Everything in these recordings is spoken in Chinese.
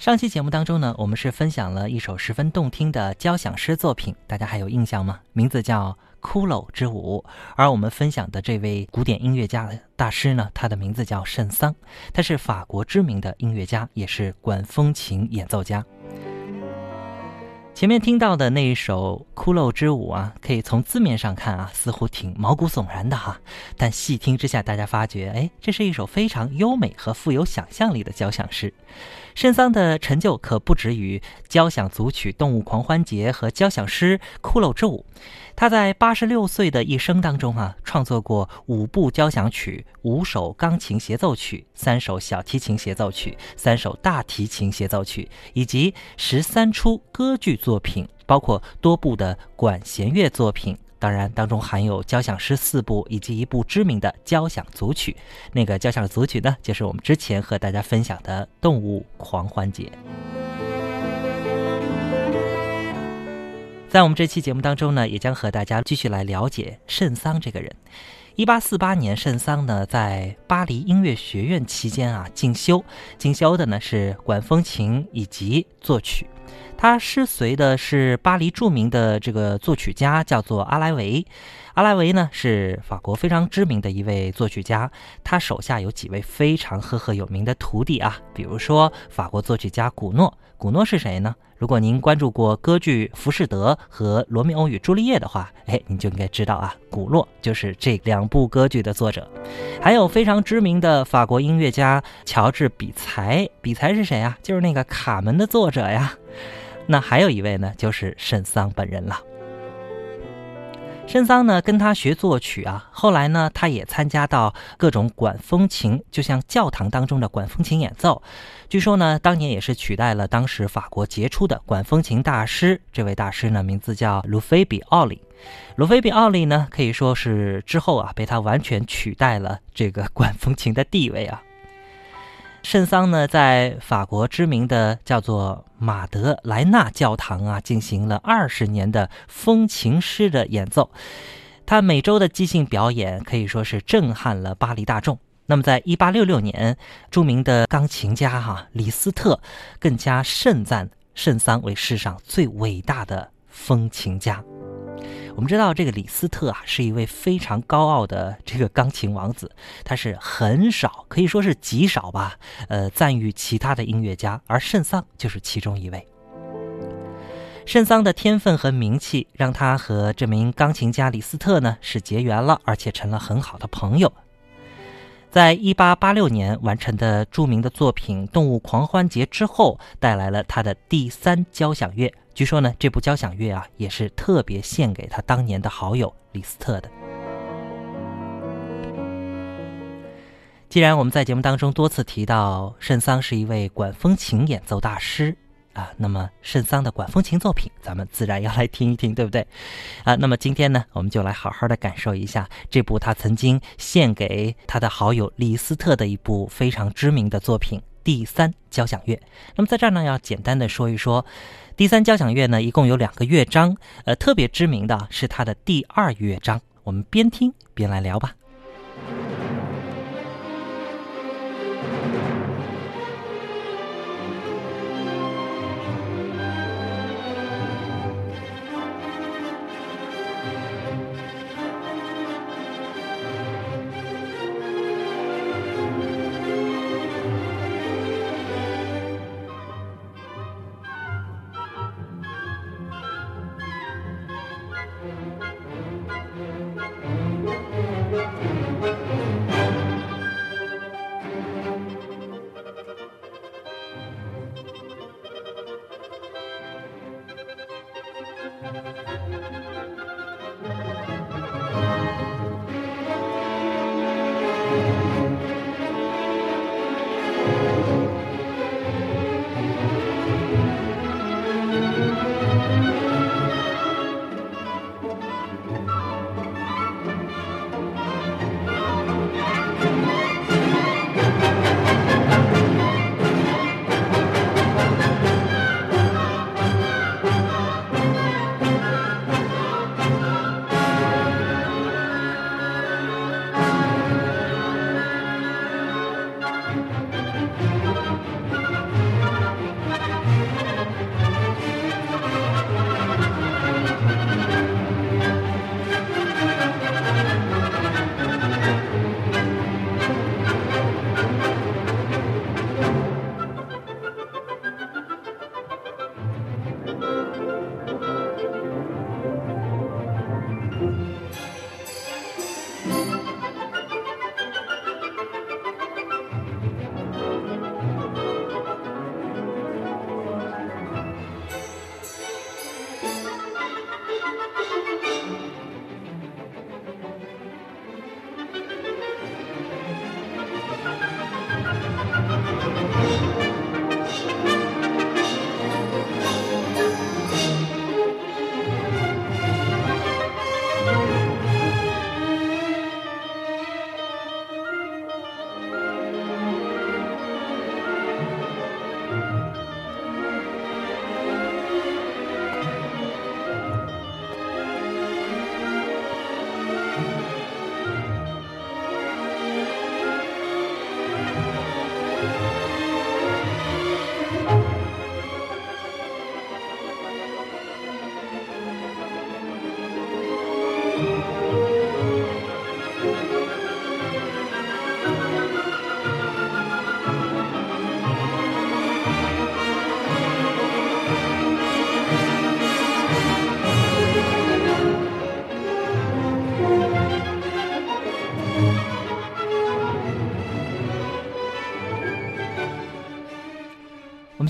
上期节目当中呢，我们是分享了一首十分动听的交响诗作品，大家还有印象吗？名字叫《骷髅之舞》。而我们分享的这位古典音乐家大师呢，他的名字叫圣桑，他是法国知名的音乐家，也是管风琴演奏家。前面听到的那一首《骷髅之舞》啊，可以从字面上看啊，似乎挺毛骨悚然的哈，但细听之下，大家发觉，哎，这是一首非常优美和富有想象力的交响诗。圣桑的成就可不止于交响组曲《动物狂欢节》和交响诗《骷髅之舞》，他在八十六岁的一生当中啊，创作过五部交响曲、五首钢琴协奏曲、三首小提琴协奏曲、三首大提琴协奏曲，以及十三出歌剧作作品，包括多部的管弦乐作品。当然，当中含有交响诗四部以及一部知名的交响组曲。那个交响组曲呢，就是我们之前和大家分享的《动物狂欢节》。在我们这期节目当中呢，也将和大家继续来了解圣桑这个人。一八四八年，圣桑呢在巴黎音乐学院期间啊进修，进修的呢是管风琴以及作曲。他师随的是巴黎著名的这个作曲家，叫做阿莱维。阿莱维呢是法国非常知名的一位作曲家，他手下有几位非常赫赫有名的徒弟啊，比如说法国作曲家古诺。古诺是谁呢？如果您关注过歌剧《浮士德》和《罗密欧与朱丽叶》的话，哎，你就应该知道啊，古洛就是这两部歌剧的作者。还有非常知名的法国音乐家乔治比才，比才是谁啊？就是那个《卡门》的作者呀。那还有一位呢，就是沈桑本人了。圣桑呢，跟他学作曲啊，后来呢，他也参加到各种管风琴，就像教堂当中的管风琴演奏。据说呢，当年也是取代了当时法国杰出的管风琴大师。这位大师呢，名字叫卢菲比奥利。卢菲比奥利呢，可以说是之后啊，被他完全取代了这个管风琴的地位啊。圣桑呢，在法国知名的叫做马德莱纳教堂啊，进行了二十年的风琴师的演奏。他每周的即兴表演可以说是震撼了巴黎大众。那么，在一八六六年，著名的钢琴家哈李斯特更加盛赞圣桑为世上最伟大的风琴家。我们知道这个李斯特啊，是一位非常高傲的这个钢琴王子，他是很少，可以说是极少吧，呃，赞誉其他的音乐家，而圣桑就是其中一位。圣桑的天分和名气，让他和这名钢琴家李斯特呢是结缘了，而且成了很好的朋友。在一八八六年完成的著名的作品《动物狂欢节》之后，带来了他的第三交响乐。据说呢，这部交响乐啊，也是特别献给他当年的好友李斯特的。既然我们在节目当中多次提到圣桑是一位管风琴演奏大师啊，那么圣桑的管风琴作品，咱们自然要来听一听，对不对？啊，那么今天呢，我们就来好好的感受一下这部他曾经献给他的好友李斯特的一部非常知名的作品。第三交响乐，那么在这儿呢，要简单的说一说，第三交响乐呢，一共有两个乐章，呃，特别知名的是它的第二乐章，我们边听边来聊吧。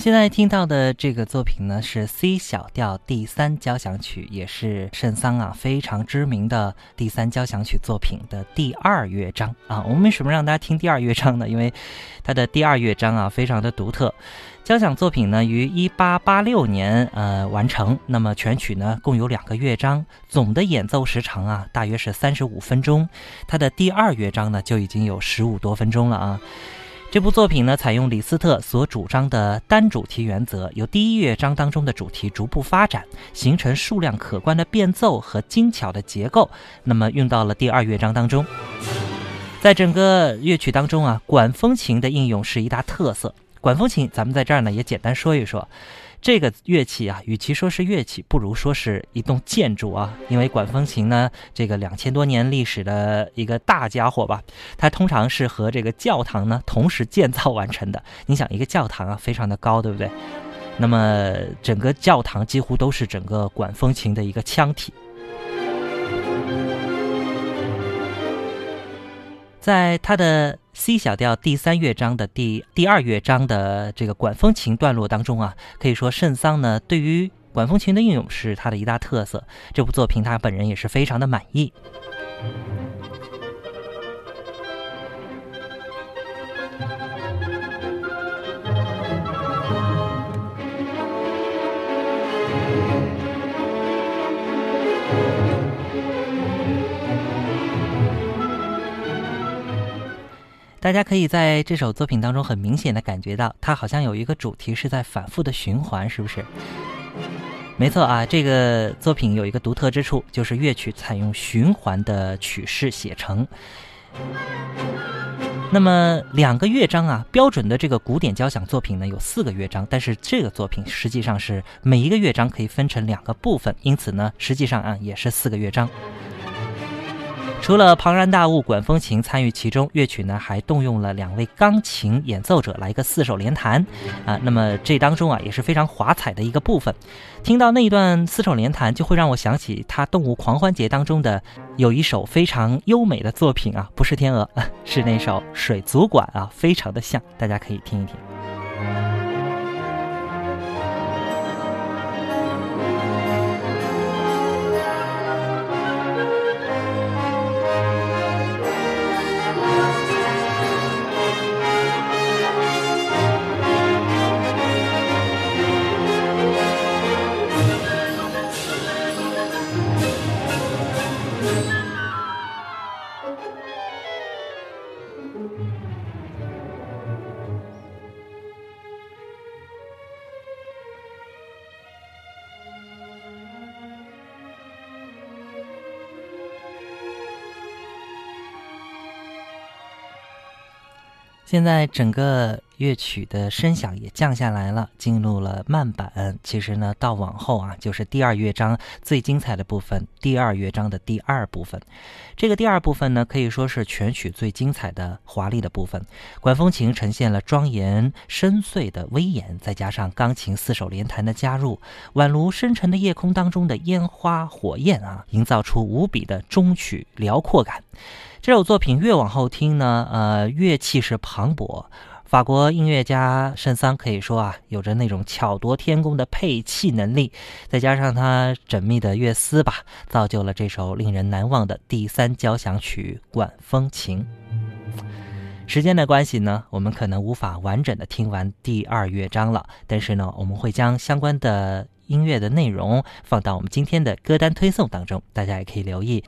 现在听到的这个作品呢，是 C 小调第三交响曲，也是圣桑啊非常知名的第三交响曲作品的第二乐章啊。我们为什么让大家听第二乐章呢？因为它的第二乐章啊非常的独特。交响作品呢于一八八六年呃完成，那么全曲呢共有两个乐章，总的演奏时长啊大约是三十五分钟，它的第二乐章呢就已经有十五多分钟了啊。这部作品呢，采用李斯特所主张的单主题原则，由第一乐章当中的主题逐步发展，形成数量可观的变奏和精巧的结构，那么用到了第二乐章当中。在整个乐曲当中啊，管风琴的应用是一大特色。管风琴，咱们在这儿呢也简单说一说。这个乐器啊，与其说是乐器，不如说是一栋建筑啊。因为管风琴呢，这个两千多年历史的一个大家伙吧，它通常是和这个教堂呢同时建造完成的。你想，一个教堂啊，非常的高，对不对？那么整个教堂几乎都是整个管风琴的一个腔体。在它的 C 小调第三乐章的第第二乐章的这个管风琴段落当中啊，可以说圣桑呢对于管风琴的应用是他的一大特色。这部作品他本人也是非常的满意。大家可以在这首作品当中很明显的感觉到，它好像有一个主题是在反复的循环，是不是？没错啊，这个作品有一个独特之处，就是乐曲采用循环的曲式写成。那么两个乐章啊，标准的这个古典交响作品呢有四个乐章，但是这个作品实际上是每一个乐章可以分成两个部分，因此呢，实际上啊也是四个乐章。除了庞然大物管风琴参与其中，乐曲呢还动用了两位钢琴演奏者来一个四手联弹，啊，那么这当中啊也是非常华彩的一个部分。听到那一段四手联弹，就会让我想起他《动物狂欢节》当中的有一首非常优美的作品啊，不是天鹅，是那首水族馆啊，非常的像，大家可以听一听。现在整个乐曲的声响也降下来了，进入了慢板。其实呢，到往后啊，就是第二乐章最精彩的部分。第二乐章的第二部分，这个第二部分呢，可以说是全曲最精彩的、华丽的部分。管风琴呈现了庄严深邃的威严，再加上钢琴四手联弹的加入，宛如深沉的夜空当中的烟花火焰啊，营造出无比的中曲辽阔感。这首作品越往后听呢，呃，乐器是磅礴。法国音乐家圣桑可以说啊，有着那种巧夺天工的配器能力，再加上他缜密的乐思吧，造就了这首令人难忘的第三交响曲《管风琴》。时间的关系呢，我们可能无法完整的听完第二乐章了，但是呢，我们会将相关的音乐的内容放到我们今天的歌单推送当中，大家也可以留意。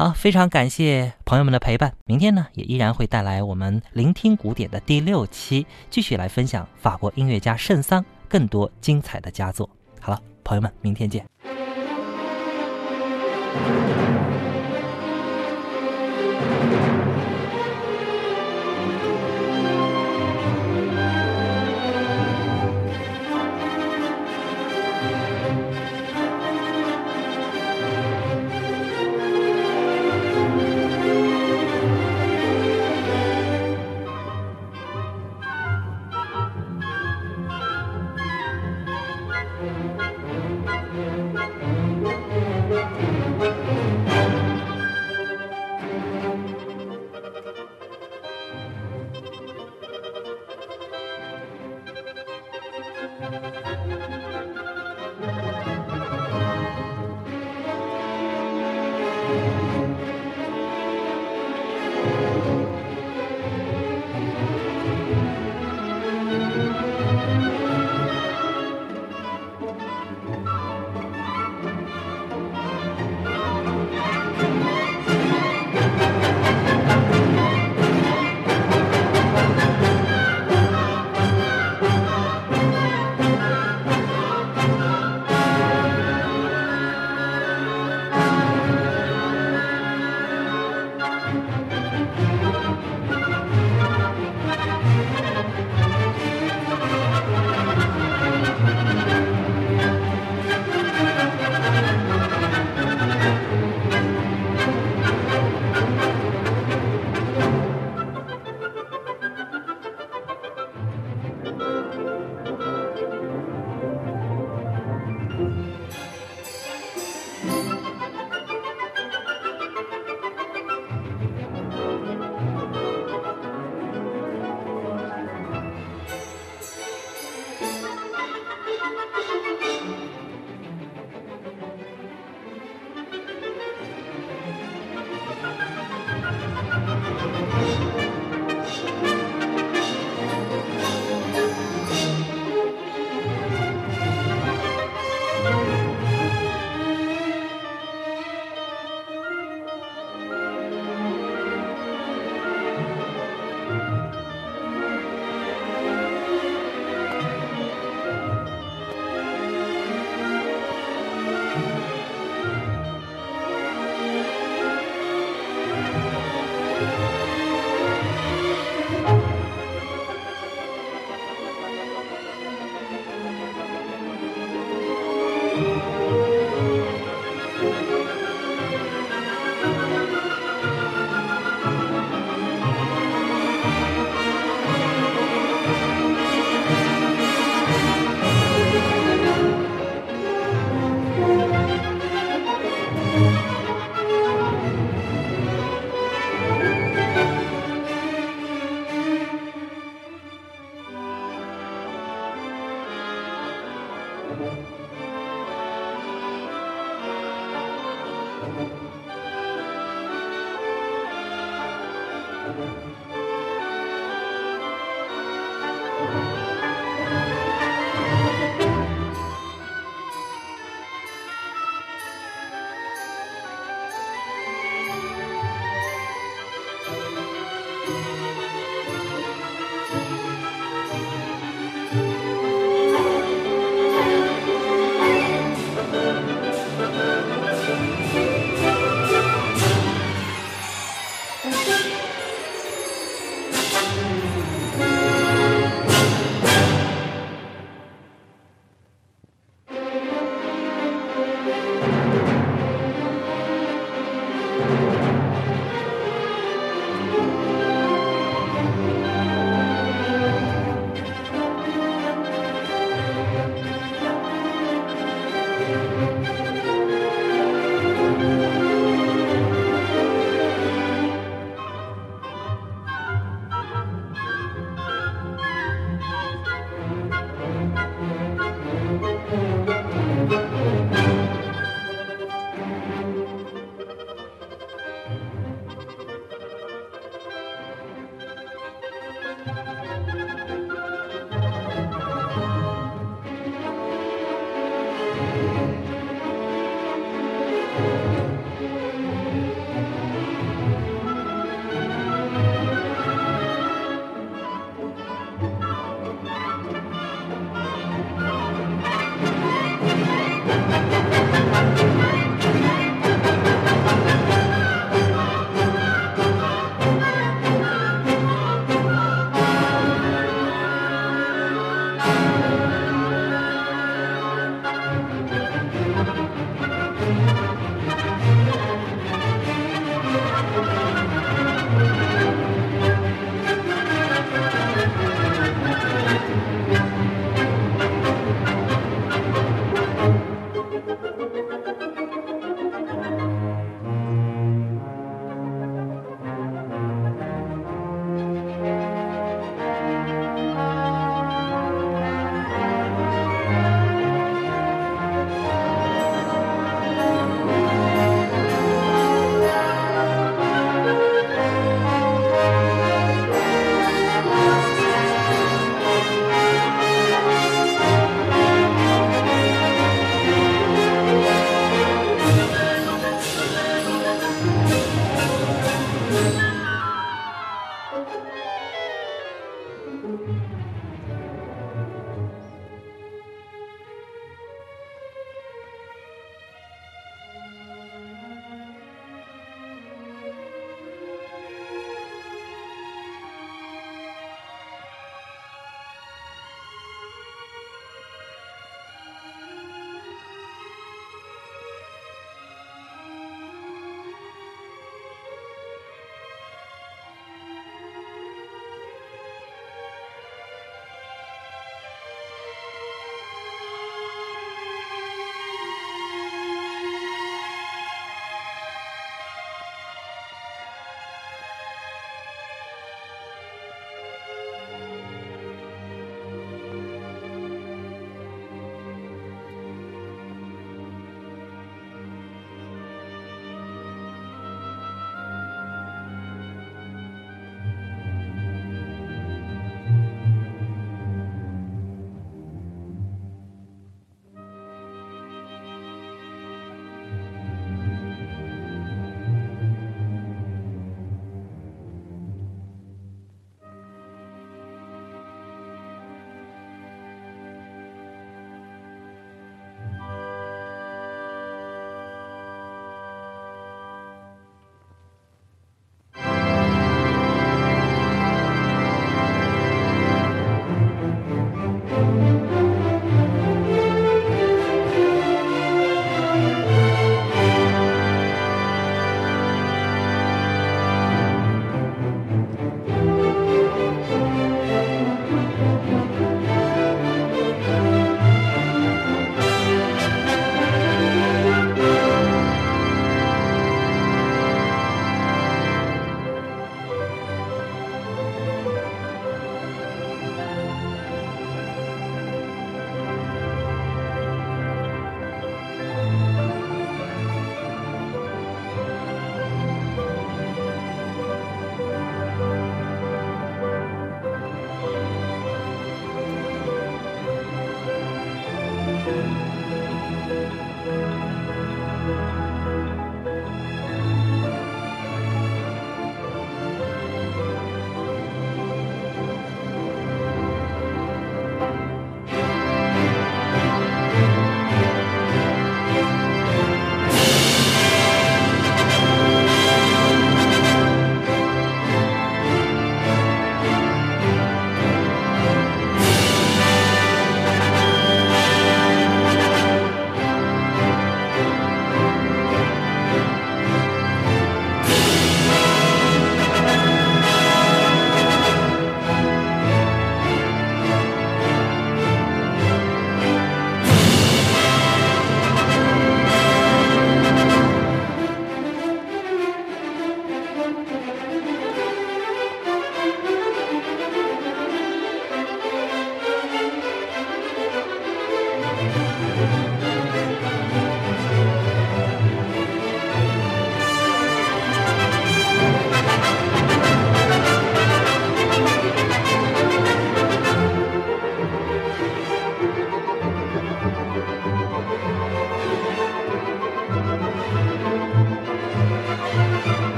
好，非常感谢朋友们的陪伴。明天呢，也依然会带来我们聆听古典的第六期，继续来分享法国音乐家圣桑更多精彩的佳作。好了，朋友们，明天见。